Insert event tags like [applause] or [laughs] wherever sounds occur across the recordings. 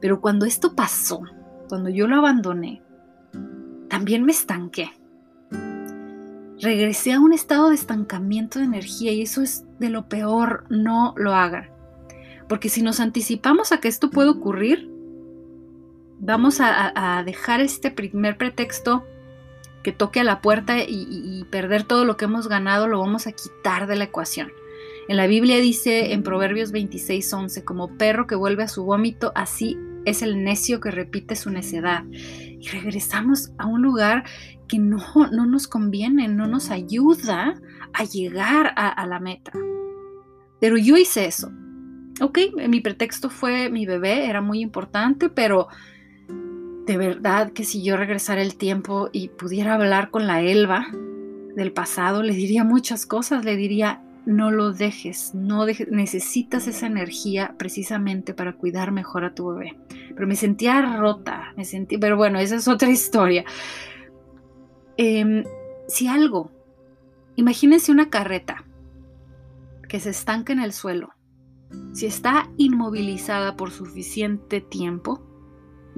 Pero cuando esto pasó, cuando yo lo abandoné, también me estanqué. Regresé a un estado de estancamiento de energía y eso es de lo peor, no lo hagan. Porque si nos anticipamos a que esto puede ocurrir, vamos a, dejar este primer pretexto que toque a la puerta y, y, perder todo lo que hemos ganado, lo vamos a quitar de la ecuación. En la Biblia dice en Proverbios 26:11, como perro que vuelve a su vómito, así es el necio que repite su necedad. Y regresamos a un lugar que no, no nos conviene, no nos ayuda a llegar a, la meta. Pero yo hice eso. Ok, mi pretexto fue mi bebé, era muy importante, pero de verdad que si yo regresara el tiempo y pudiera hablar con la Elba del pasado, le diría muchas cosas, le diría, no lo dejes, no necesitas esa energía precisamente para cuidar mejor a tu bebé. Pero me sentía rota, me sentí, pero bueno, esa es otra [laughs] historia. Em, si algo, imagínense una carreta que se estanca en el suelo. Si está inmovilizada por suficiente tiempo,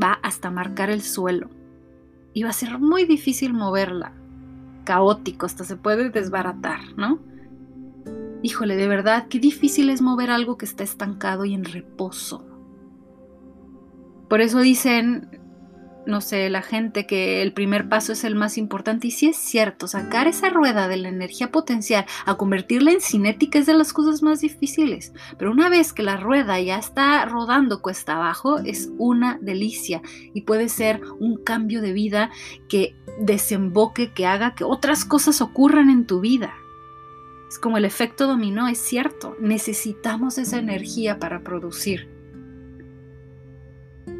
va hasta marcar el suelo y va a ser muy difícil moverla. Caótico, hasta se puede desbaratar, ¿no? Híjole, de verdad, qué difícil es mover algo que está estancado y en reposo. Por eso dicen no sé, la gente que el primer paso es el más importante. Y sí es cierto, sacar esa rueda de la energía potencial a convertirla en cinética es de las cosas más difíciles. Pero una vez que la rueda ya está rodando cuesta abajo, es una delicia y puede ser un cambio de vida que desemboque, que haga que otras cosas ocurran en tu vida. Es como el efecto dominó, es cierto. Necesitamos esa energía para producir.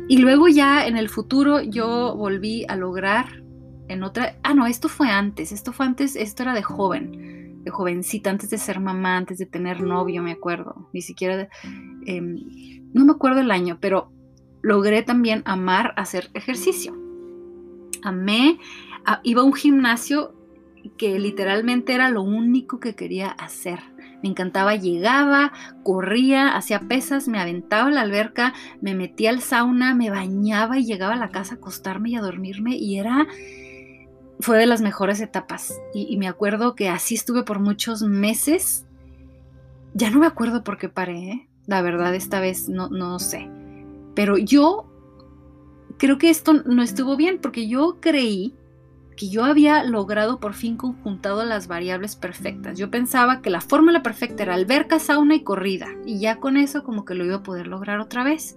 Y luego ya en el futuro yo volví a lograr en otra... Ah, no, esto fue antes, esto fue antes, esto era de joven, de jovencita, antes de ser mamá, antes de tener novio, me acuerdo. Ni siquiera... Em, no me acuerdo el año, pero logré también amar hacer ejercicio. Amé, iba a un gimnasio que literalmente era lo único que quería hacer. Me encantaba, llegaba, corría, hacía pesas, me aventaba a la alberca, me metía al sauna, me bañaba y llegaba a la casa a acostarme y a dormirme y era fue de las mejores etapas. Y, me acuerdo que así estuve por muchos meses. Ya no me acuerdo por qué paré, ¿eh? la verdad, esta vez no, no sé. Pero yo creo que esto no estuvo bien porque yo creí que yo había logrado por fin conjuntado las variables perfectas. Yo pensaba que la fórmula perfecta era alberca, sauna y corrida, y ya con eso como que lo iba a poder lograr otra vez.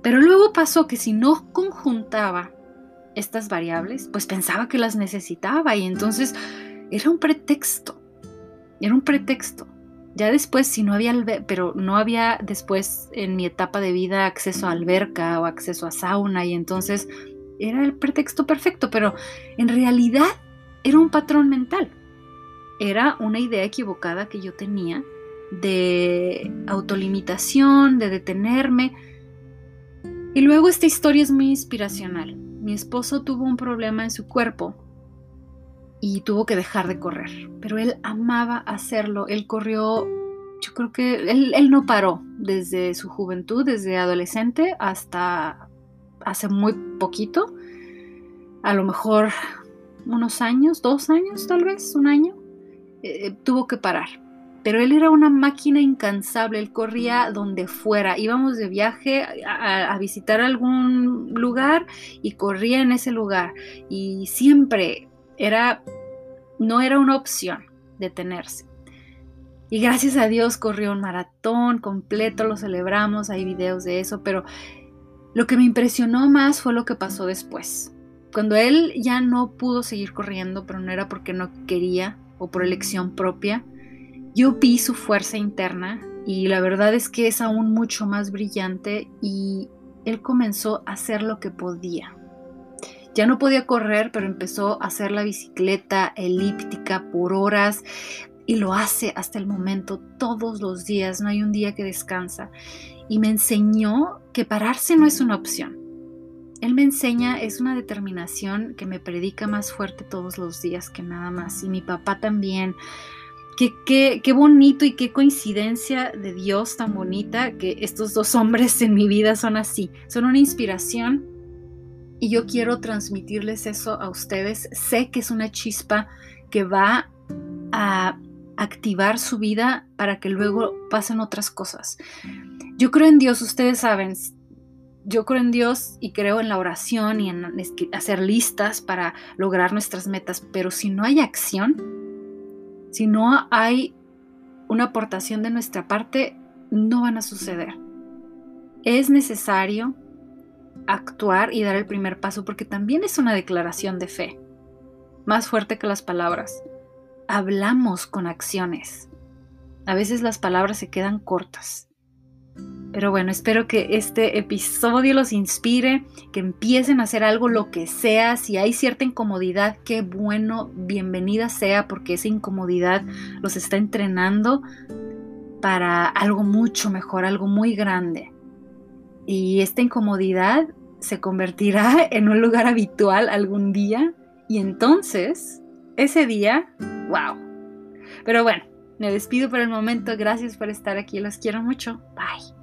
Pero luego pasó que si no conjuntaba estas variables, pues pensaba que las necesitaba y entonces era un pretexto. Era un pretexto. Ya después, si no había, pero no había después en mi etapa de vida acceso a alberca o acceso a sauna y entonces era el pretexto perfecto, pero en realidad era un patrón mental. Era una idea equivocada que yo tenía de autolimitación, de detenerme. Y luego esta historia es muy inspiracional. Mi esposo tuvo un problema en su cuerpo y tuvo que dejar de correr, pero él amaba hacerlo. Él corrió, yo creo que él, no paró desde su juventud, desde adolescente hasta hace muy poquito, a lo mejor unos años, dos años tal vez, un año, eh, tuvo que parar. Pero él era una máquina incansable, él corría donde fuera. Íbamos de viaje a, a visitar algún lugar y corría en ese lugar. Y siempre era, no era una opción detenerse. Y gracias a Dios corrió un maratón completo, lo celebramos, hay videos de eso, pero lo que me impresionó más fue lo que pasó después. Cuando él ya no pudo seguir corriendo, pero no era porque no quería o por elección propia, yo vi su fuerza interna y la verdad es que es aún mucho más brillante y él comenzó a hacer lo que podía. Ya no podía correr, pero empezó a hacer la bicicleta elíptica por horas y lo hace hasta el momento todos los días, no hay un día que descansa y me enseñó que pararse no es una opción. Él me enseña, es una determinación que me predica más fuerte todos los días que nada más. Y mi papá también. Qué, qué, bonito y qué coincidencia de Dios tan bonita que estos dos hombres en mi vida son así. Son una inspiración y yo quiero transmitirles eso a ustedes. Sé que es una chispa que va a activar su vida para que luego pasen otras cosas. Yo creo en Dios, ustedes saben, yo creo en Dios y creo en la oración y en hacer listas para lograr nuestras metas, pero si no hay acción, si no hay una aportación de nuestra parte, no van a suceder. Es necesario actuar y dar el primer paso porque también es una declaración de fe, más fuerte que las palabras. Hablamos con acciones. A veces las palabras se quedan cortas. Pero bueno, espero que este episodio los inspire, que empiecen a hacer algo, lo que sea. Si hay cierta incomodidad, qué bueno, bienvenida sea, porque esa incomodidad los está entrenando para algo mucho mejor, algo muy grande. Y esta incomodidad se convertirá [laughs] en un lugar habitual algún día. Y entonces, ese día, wow. Pero bueno, me despido por el momento. Gracias por estar aquí. Los quiero mucho. Bye.